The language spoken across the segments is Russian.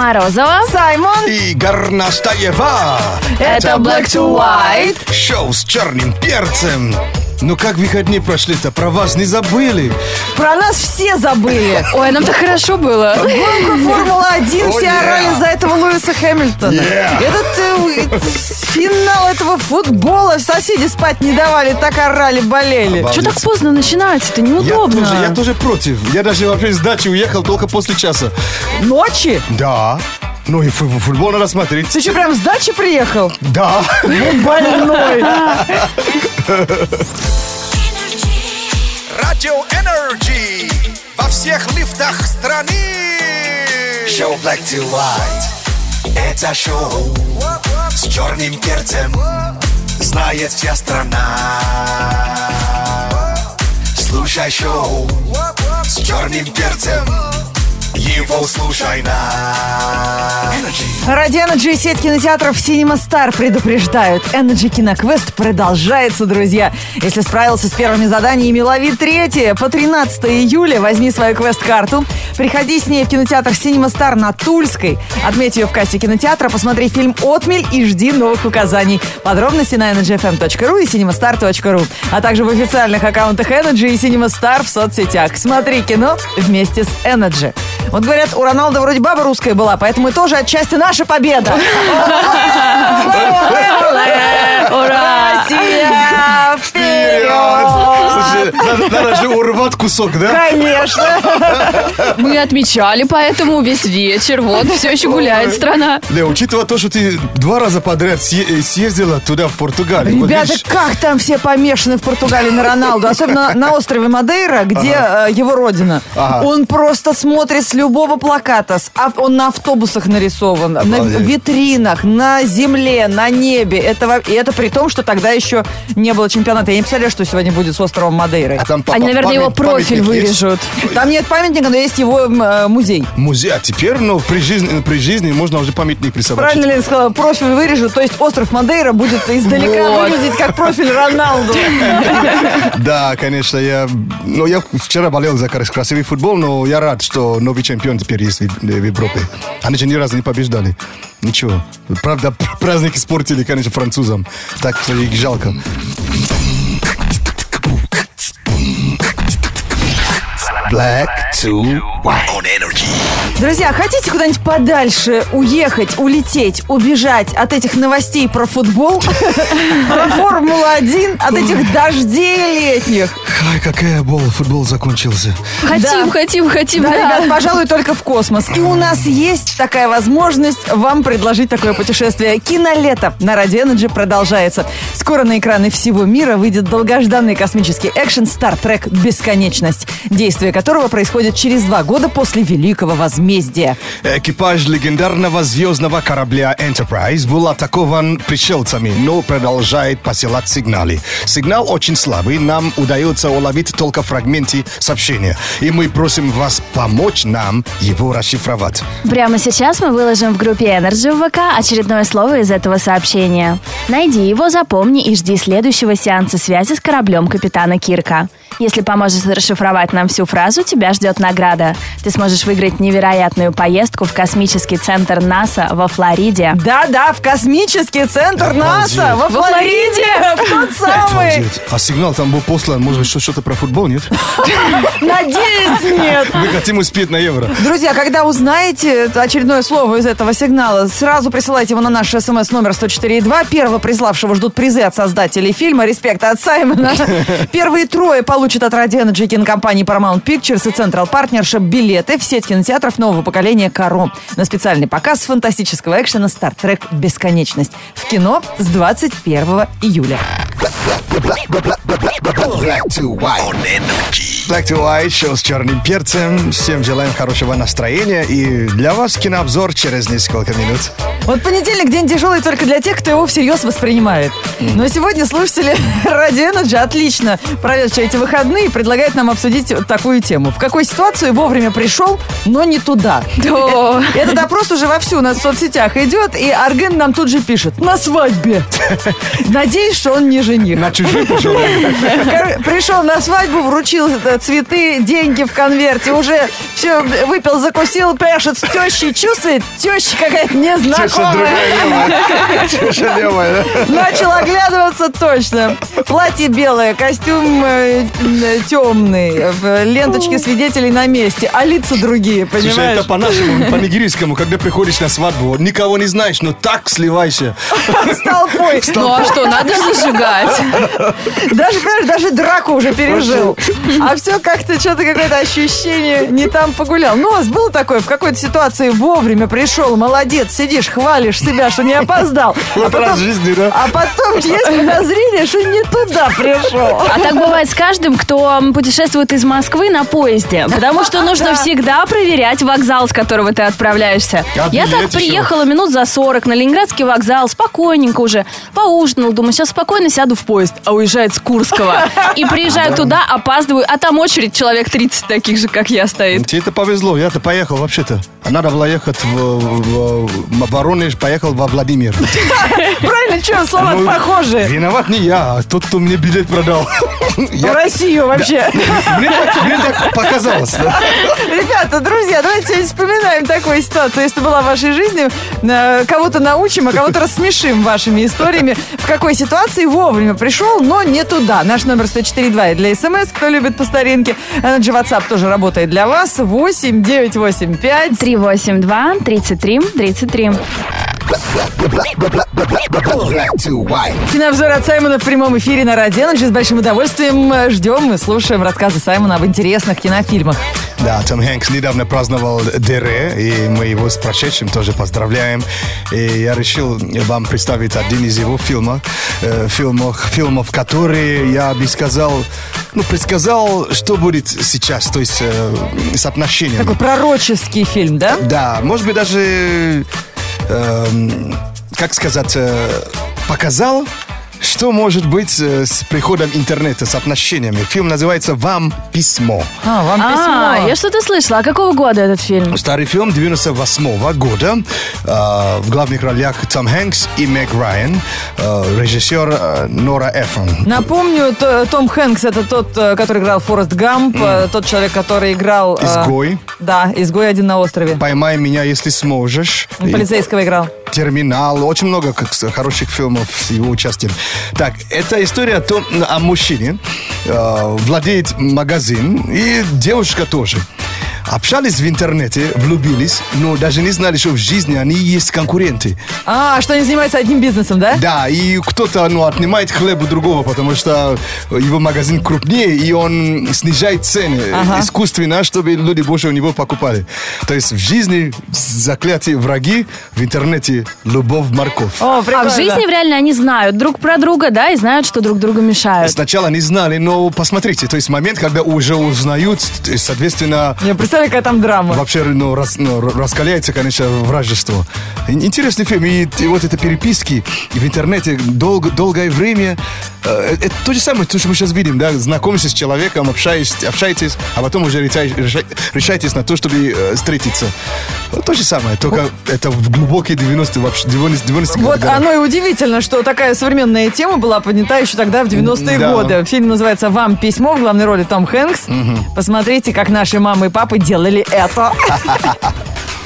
Морозова. Саймон. И Горнастаева. Это Black to White. Шоу с черным перцем. Ну как выходные прошли-то? Про вас не забыли? Про нас все забыли. Ой, нам так хорошо было. Гонку Формула-1 Oh, все орали за этого Луиса Хэмилтона. Этот э, финал этого футбола соседи спать не давали, так орали, болели. Что так поздно начинается-то? Я Неудобно. я тоже против. Я даже вообще с дачи уехал только после часа. Ночи? Да. Ну и фу- футбол надо смотреть. Ты что, прям с дачи приехал? Да. Больной. Радио Energy во всех лифтах страны. Шоу Black2White. Это шоу с черным перцем. Знает вся страна. Слушай шоу с черным перцем. Его слушай на. Ради Energy сеть кинотеатров Cinema Star предупреждают. Energy Киноквест продолжается, друзья. Если справился с первыми заданиями, лови третье. По 13 июля возьми свою квест-карту. Приходи с ней в кинотеатр Cinema Star на Тульской. Отметь ее в кассе кинотеатра, посмотри фильм «Отмель» и жди новых указаний. Подробности на energyfm.ru и cinemastar.ru, а также в официальных аккаунтах Energy и Cinema Star в соцсетях. Смотри кино вместе с Energy. Вот говорят, у Роналда вроде баба русская была, поэтому и тоже отчасти наша победа. Ура! Россия! Слушай, надо, же урвать кусок, да? Конечно. Мы отмечали поэтому весь вечер. Вот, все еще гуляет страна. Да, учитывая то, что ты два раза подряд съе- съездила туда, в Португалию. Ребята, как там все помешаны в Португалии на Роналду, особенно на острове Мадейра, где э, его родина. Он просто смотрит с любого плаката, он на автобусах нарисован, на витринах, на земле, на небе. Это, и это при том, что тогда еще не было чемпионата. Я не представляю, что сегодня будет с островом Мадейры. а там Они, наверное, его профиль вырежут. Там нет памятника, но есть его э, музей. Музей, а теперь, ну, при жизни, при жизни можно уже памятник присобачить. Правильно ли я сказала? Профиль вырежут, то есть остров Мадейра будет издалека Вот. выглядеть как профиль Роналду. Да, конечно, я, ну, я вчера болел за крас- красивый футбол, но я рад, что новый чемпион теперь есть в, в Европе. Они же ни разу не побеждали. Ничего. Правда, праздник испортили, конечно, французам. Так что их жалко. Black to white. On Energy. Друзья, хотите куда-нибудь подальше уехать, улететь, убежать от этих новостей про футбол, про Формулу-1, от этих дождей летних? Ай, какая бол, футбол закончился. Хотим, Да. хотим, хотим. Да, да. ребят, пожалуй, только в космос. И у нас есть такая возможность вам предложить такое путешествие. Кинолето на Radio Energy продолжается. Скоро на экраны всего мира выйдет долгожданный космический экшен Star Trek «Бесконечность», действие которого происходит через два года после Великого Возмездия. Экипаж легендарного звездного корабля Enterprise был атакован пришельцами, но продолжает посылать сигналы. Сигнал очень слабый, нам удается уловить только фрагменты сообщения. И мы просим вас помочь нам его расшифровать. Прямо сейчас мы выложим в группе Energy в ВК очередное слово из этого сообщения. Найди его, запомни и жди следующего сеанса связи с кораблем капитана Кирка. Если поможешь расшифровать нам всю фразу, тебя ждет награда. Ты сможешь выиграть невероятную поездку в космический центр НАСА во Флориде. Да-да, в космический центр. НАСА во Флориде, в тот самый. А сигнал там был послан, может быть, что- что-то про футбол, нет? Надеюсь, нет. Мы хотим успеть на евро. Друзья, когда узнаете очередное слово из этого сигнала, сразу присылайте его на наш смс номер 104.2. Первого приславшего ждут призы от создателей фильма «Респект от Саймона». Первые трое получат от Radio Energy кинокомпании Paramount Pictures и Central Partnership билеты в сеть кинотеатров нового поколения «Каро» на специальный показ фантастического экшена «Star Trek. Бесконечность» в кино с 21 июля. Black to White. Black to White, шоу с черным перцем. Всем желаем хорошего настроения. И для вас кинообзор через несколько минут. Вот понедельник день тяжелый только для тех, кто его всерьез воспринимает. Но сегодня слушатели Radio Energy отлично проведшие эти выходные предлагают нам обсудить вот такую тему. В какой ситуации вовремя пришел, но не туда? Да. Этот опрос уже вовсю у нас в соцсетях идет, и Арген нам тут же пишет «На свадьбе». Надеюсь, что он не жених. На чужих Пришел на свадьбу, вручил э, цветы, деньги в конверте, уже все выпил, закусил, пляшет с тещей, чувствует, теща какая-то незнакомая. Теща левая. Начал оглядываться точно. Платье белое, костюм темный, ленточки свидетелей на месте, а лица другие, Слушай, понимаешь? это по-нашему, по-нигерийскому, когда приходишь на свадьбу, никого не знаешь, но так сливайся. С толпой. Ну а что, надо же зажигать. Даже, понимаешь, даже драку уже пережил. А все как-то что-то какое-то ощущение не там погулял. Ну, у вас было такое, в какой-то ситуации вовремя пришел, молодец, сидишь, хвалишь себя, что не опоздал. А Вот раз в жизни, да? а потом есть подозрение, что не туда пришел. А так бывает с каждым, кто путешествует из Москвы на поезде. Потому что нужно всегда проверять вокзал, с которого ты отправляешься. А Я так еще? приехала минут за 40 на Ленинградский вокзал, спокойненько уже. Поужинал, думаю, сейчас спокойно сяду в поезд. А уезжает с Курского. И приезжаю туда, опаздываю, а там очередь человек 30 таких же, как я, стоит. Тебе это повезло, я-то поехал вообще-то. Надо было ехать в, в- в Воронеж, поехал во Владимир. Правильно, что, слова Ну, похожие. Виноват не я, а тот, кто мне билет продал. В Я- Россию вообще. Мне так мне так показалось. Ребята, друзья, давайте сегодня вспоминаем такую ситуацию. Если была в вашей жизни, э, кого-то научим, а кого-то рассмешим вашими историями. В какой ситуации вовремя пришел, но не туда. Наш номер 104.2 и для смс, кто любит по старинке. Energy WhatsApp тоже работает для вас. 8 985 382 33 33. Black to white. Кинообзор от Саймона в прямом эфире на Радио. С большим удовольствием э, ждем и слушаем рассказы Саймона об интересных кинофильмах. Да, Том Хэнкс недавно праздновал Дере, и мы его с прошедшим тоже поздравляем. И я решил вам представить один из его фильмов, э, фильмов, фильмов, которые я бы сказал, ну, предсказал, что будет сейчас, то есть э, с отношением. Такой пророческий фильм, да? Да, может быть, даже, эм, как сказать, э, показал, что может быть э, с приходом интернета, с отношениями. Фильм называется «Вам письмо». А, вам А, письмо. я что-то слышала. А какого года этот фильм? Старый фильм 98 года. Э, в главных ролях Том Хэнкс и Мэг Райан. Э, режиссер э, Нора Эффон. Напомню, Том Хэнкс это тот, э, который играл Форест Гамп, э, тот человек, который играл... «Изгой». Да, изгой один на острове. «Поймай меня, если сможешь». И Полицейского играл. Терминал, очень много хороших фильмов с его участием. Так, это история о, том, о мужчине, э, владеет магазин, и девушка тоже. Общались в интернете, влюбились, но даже не знали, что в жизни они есть конкуренты. А, что они занимаются одним бизнесом, да? Да, и кто-то ну, отнимает хлеб у другого, потому что его магазин крупнее, и он снижает цены Ага. искусственно, чтобы люди больше у него покупали. То есть в жизни заклятие враги, в интернете любовь морковь. О, А в жизни реально они знают друг про друга, да, и знают, что друг другу мешают. Сначала не знали, но посмотрите, то есть момент, когда уже узнают, соответственно, Я представляю, какая там драма. вообще ну, рас- ну, раскаляется, конечно, вражество. Ин- Интересный фильм, и, и вот это переписки в интернете долго, долгое время, э, это то же самое, то, что мы сейчас видим, да, знакомитесь с человеком, общаетесь, общаетесь, а потом уже решаете, реша- решаетесь на то, чтобы э, встретиться. Вот то же самое, только это в глубокие 90-е, вообще 90 90 Вот оно и удивительно, что такая современная тема была поднята еще тогда, в 90-е Да. годы. Фильм называется «Вам письмо», в главной роли Том Хэнкс. Посмотрите, как наши мамы и папы делали это.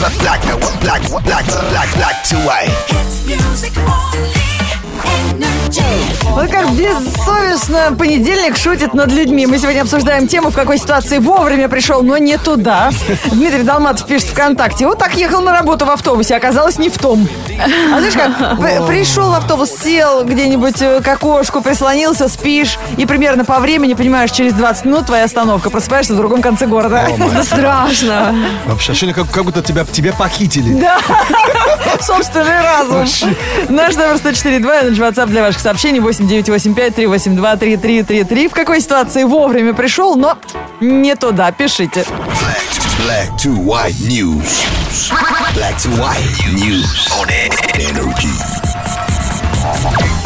Black, black, black, black, black, black to white. Hits music only. Energy. Вот как бессовестно понедельник шутит над людьми. Мы сегодня обсуждаем тему, в какой ситуации вовремя пришел, но не туда. Дмитрий Долматов пишет ВКонтакте. Вот так ехал на работу в автобусе, оказалось не в том. А знаешь как, пришел в автобус, сел где-нибудь э, к окошку, прислонился, спишь, и примерно по времени, понимаешь, через 20 минут твоя остановка, просыпаешься в другом конце города. Да страшно. Вообще ощущение, как, как будто тебя, тебя похитили. Да, собственный разум. Наш номер 104.2, наш WhatsApp для ваших сообщений 8985-382-3333. В какой ситуации вовремя пришел, но не туда, пишите. Black to white news. Black to white news on energy.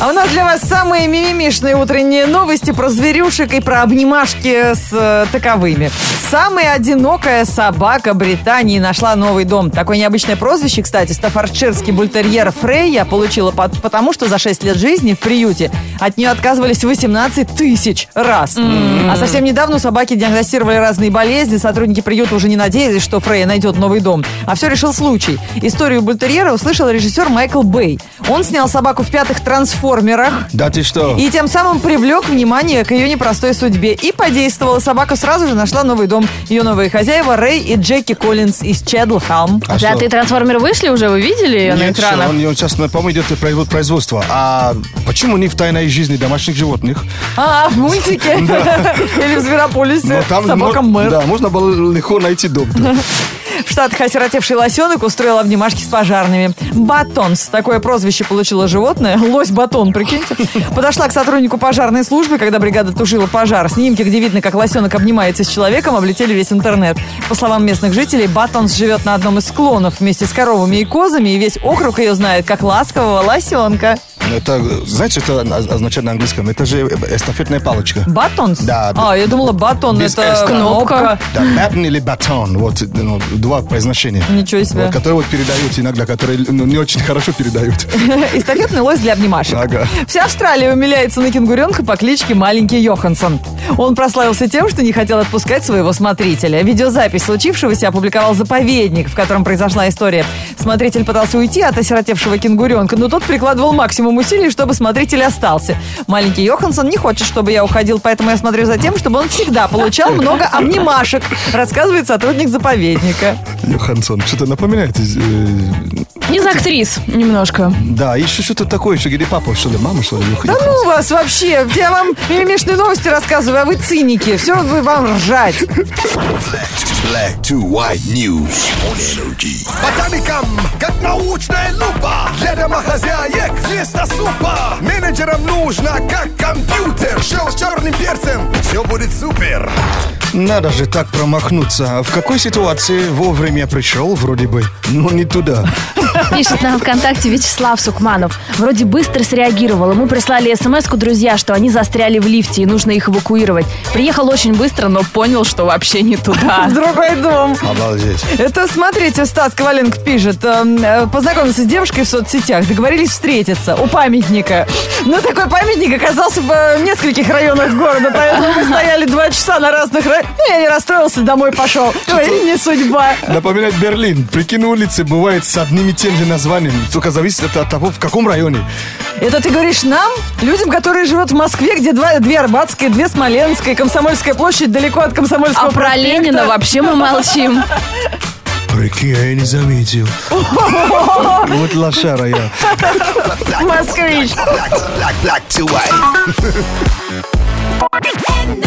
А у нас для вас самые мимимишные утренние новости про зверюшек и про обнимашки с э, таковыми. Самая одинокая собака Британии нашла новый дом. Такое необычное прозвище, кстати, стаффордширский бультерьер Фрейя получила под- потому, что за 6 лет жизни в приюте от нее отказывались 18 тысяч раз. А совсем недавно у собаки диагностировали разные болезни. Сотрудники приюта уже не надеялись, что Фрейя найдет новый дом. А все решил случай. Историю бультерьера услышал режиссер Майкл Бэй. Он снял собаку в пятых трансформерах. Да ты что? И тем самым привлек внимание к ее непростой судьбе. И подействовала. Собака сразу же нашла новый дом. Ее новые хозяева Рэй и Джеки Коллинз из Чедлхалм. А что? Пятые трансформеры вышли уже, вы видели ее на Нет, экранах? он, он сейчас, по-моему, идет производ- производство. А почему не в тайной жизни домашних животных? А, в мультике? Или в Зверополисе. Собака мэр. Да, можно было легко найти дом. В Штатах осиротевший лосенок устроил обнимашки с пожарными. Батонс. Такое прозвище получило животное. Лось-батон, прикиньте. Подошла к сотруднику пожарной службы, когда бригада тушила пожар. Снимки, где видно, как лосенок обнимается с человеком, облетели весь интернет. По словам местных жителей, Батонс живет на одном из склонов вместе с коровами и козами, и весь округ ее знает как ласкового лосенка. Это, знаете, что это означает на английском? Это же эстафетная палочка. Батонс? Да. А, я думала, батон Без это кнопка. Да, baton или батон. Вот ну, два произношения. Ничего себе. Вот, которые вот передают иногда, которые ну, не очень хорошо передают. Эстафетный лось для обнимашек. Ага. Вся Австралия умиляется на кенгуренка по кличке Маленький Йоханссон. Он прославился тем, что не хотел отпускать своего смотрителя. Видеозапись случившегося опубликовал заповедник, в котором произошла история. Смотритель пытался уйти от осиротевшего кенгуренка, но тот прикладывал максимум усилий, чтобы смотритель остался. Маленький Йоханссон не хочет, чтобы я уходил, поэтому я смотрю за тем, чтобы он всегда получал много обнимашек, рассказывает сотрудник заповедника. Йоханссон, что-то напоминает. э, Из актрис немножко. Да, еще что-то такое, еще где папа, что ли, мама, что ли? Да ну вас вообще! Я вам мимимишные новости рассказываю, а вы циники. Все вы вам ржать. Black to white news on energy. Ботаникам, как научная лупа Для домохозяек супа Менеджерам нужно, как компьютер. Шел с черным перцем, все будет супер Надо же так промахнуться. В какой ситуации вовремя пришел, вроде бы, но не туда. Пишет нам ВКонтакте Вячеслав Сукманов. Вроде быстро среагировал. Ему прислали смс друзья, что они застряли в лифте и нужно их эвакуировать. Приехал очень быстро, но понял, что вообще не туда. В другой дом. Обалдеть. Это, смотрите, Стас Коваленко пишет. эм, э, Познакомился с девушкой в соцсетях. Договорились встретиться у памятника. Но такой памятник оказался в э, нескольких районах города, поэтому мы стояли два часа на разных районах. Ну, я не расстроился, домой пошел. Говорит, не судьба. Напоминает Берлин. Прикинь, улицы бывают с одним и тем же названием. Только зависит от того, в каком районе. Это ты говоришь нам, людям, которые живут в Москве, где два, две Арбатские, две Смоленские, Комсомольская площадь далеко от Комсомольского А про проспекта. Ленина вообще мы молчим. Прикинь, я не заметил. Вот лошара я. Москвич.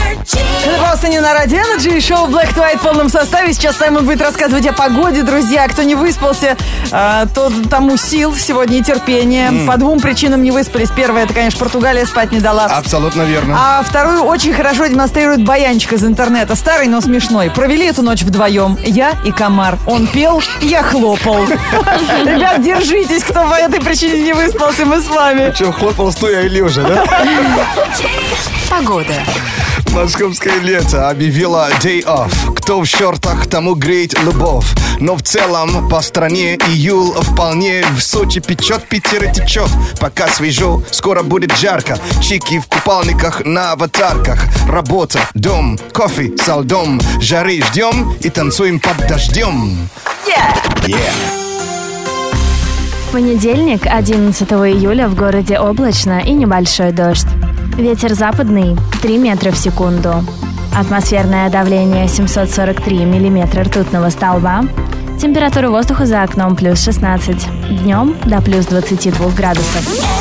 Это просто не на Радио Energy, шоу Black to White в полном составе. Сейчас Саймон будет рассказывать о погоде, друзья. Кто не выспался, то тому сил сегодня и терпения. По двум причинам не выспались. Первая, это, конечно, Португалия спать не дала. Абсолютно верно. А вторую очень хорошо демонстрирует баянчик из интернета. Старый, но смешной. Провели эту ночь вдвоем. Я и Комар. Он пел, я хлопал. Ребят, держитесь, кто по этой причине не выспался, мы с вами. Че, хлопал стоя и лежа, да? Погода. Московское лето объявило day off. Кто в шортах, тому греет любовь. Но в целом по стране июль вполне в Сочи печет, Питер течет. Пока свежо, скоро будет жарко. Чики в купальниках на аватарках. Работа, дом, кофе со льдом. Жары ждем и танцуем под дождем. В понедельник, 11 июля, в городе облачно и небольшой дождь. Ветер западный 3 метра в секунду. Атмосферное давление 743 миллиметра ртутного столба. Температура воздуха за окном плюс 16. Днем до плюс 22 градусов.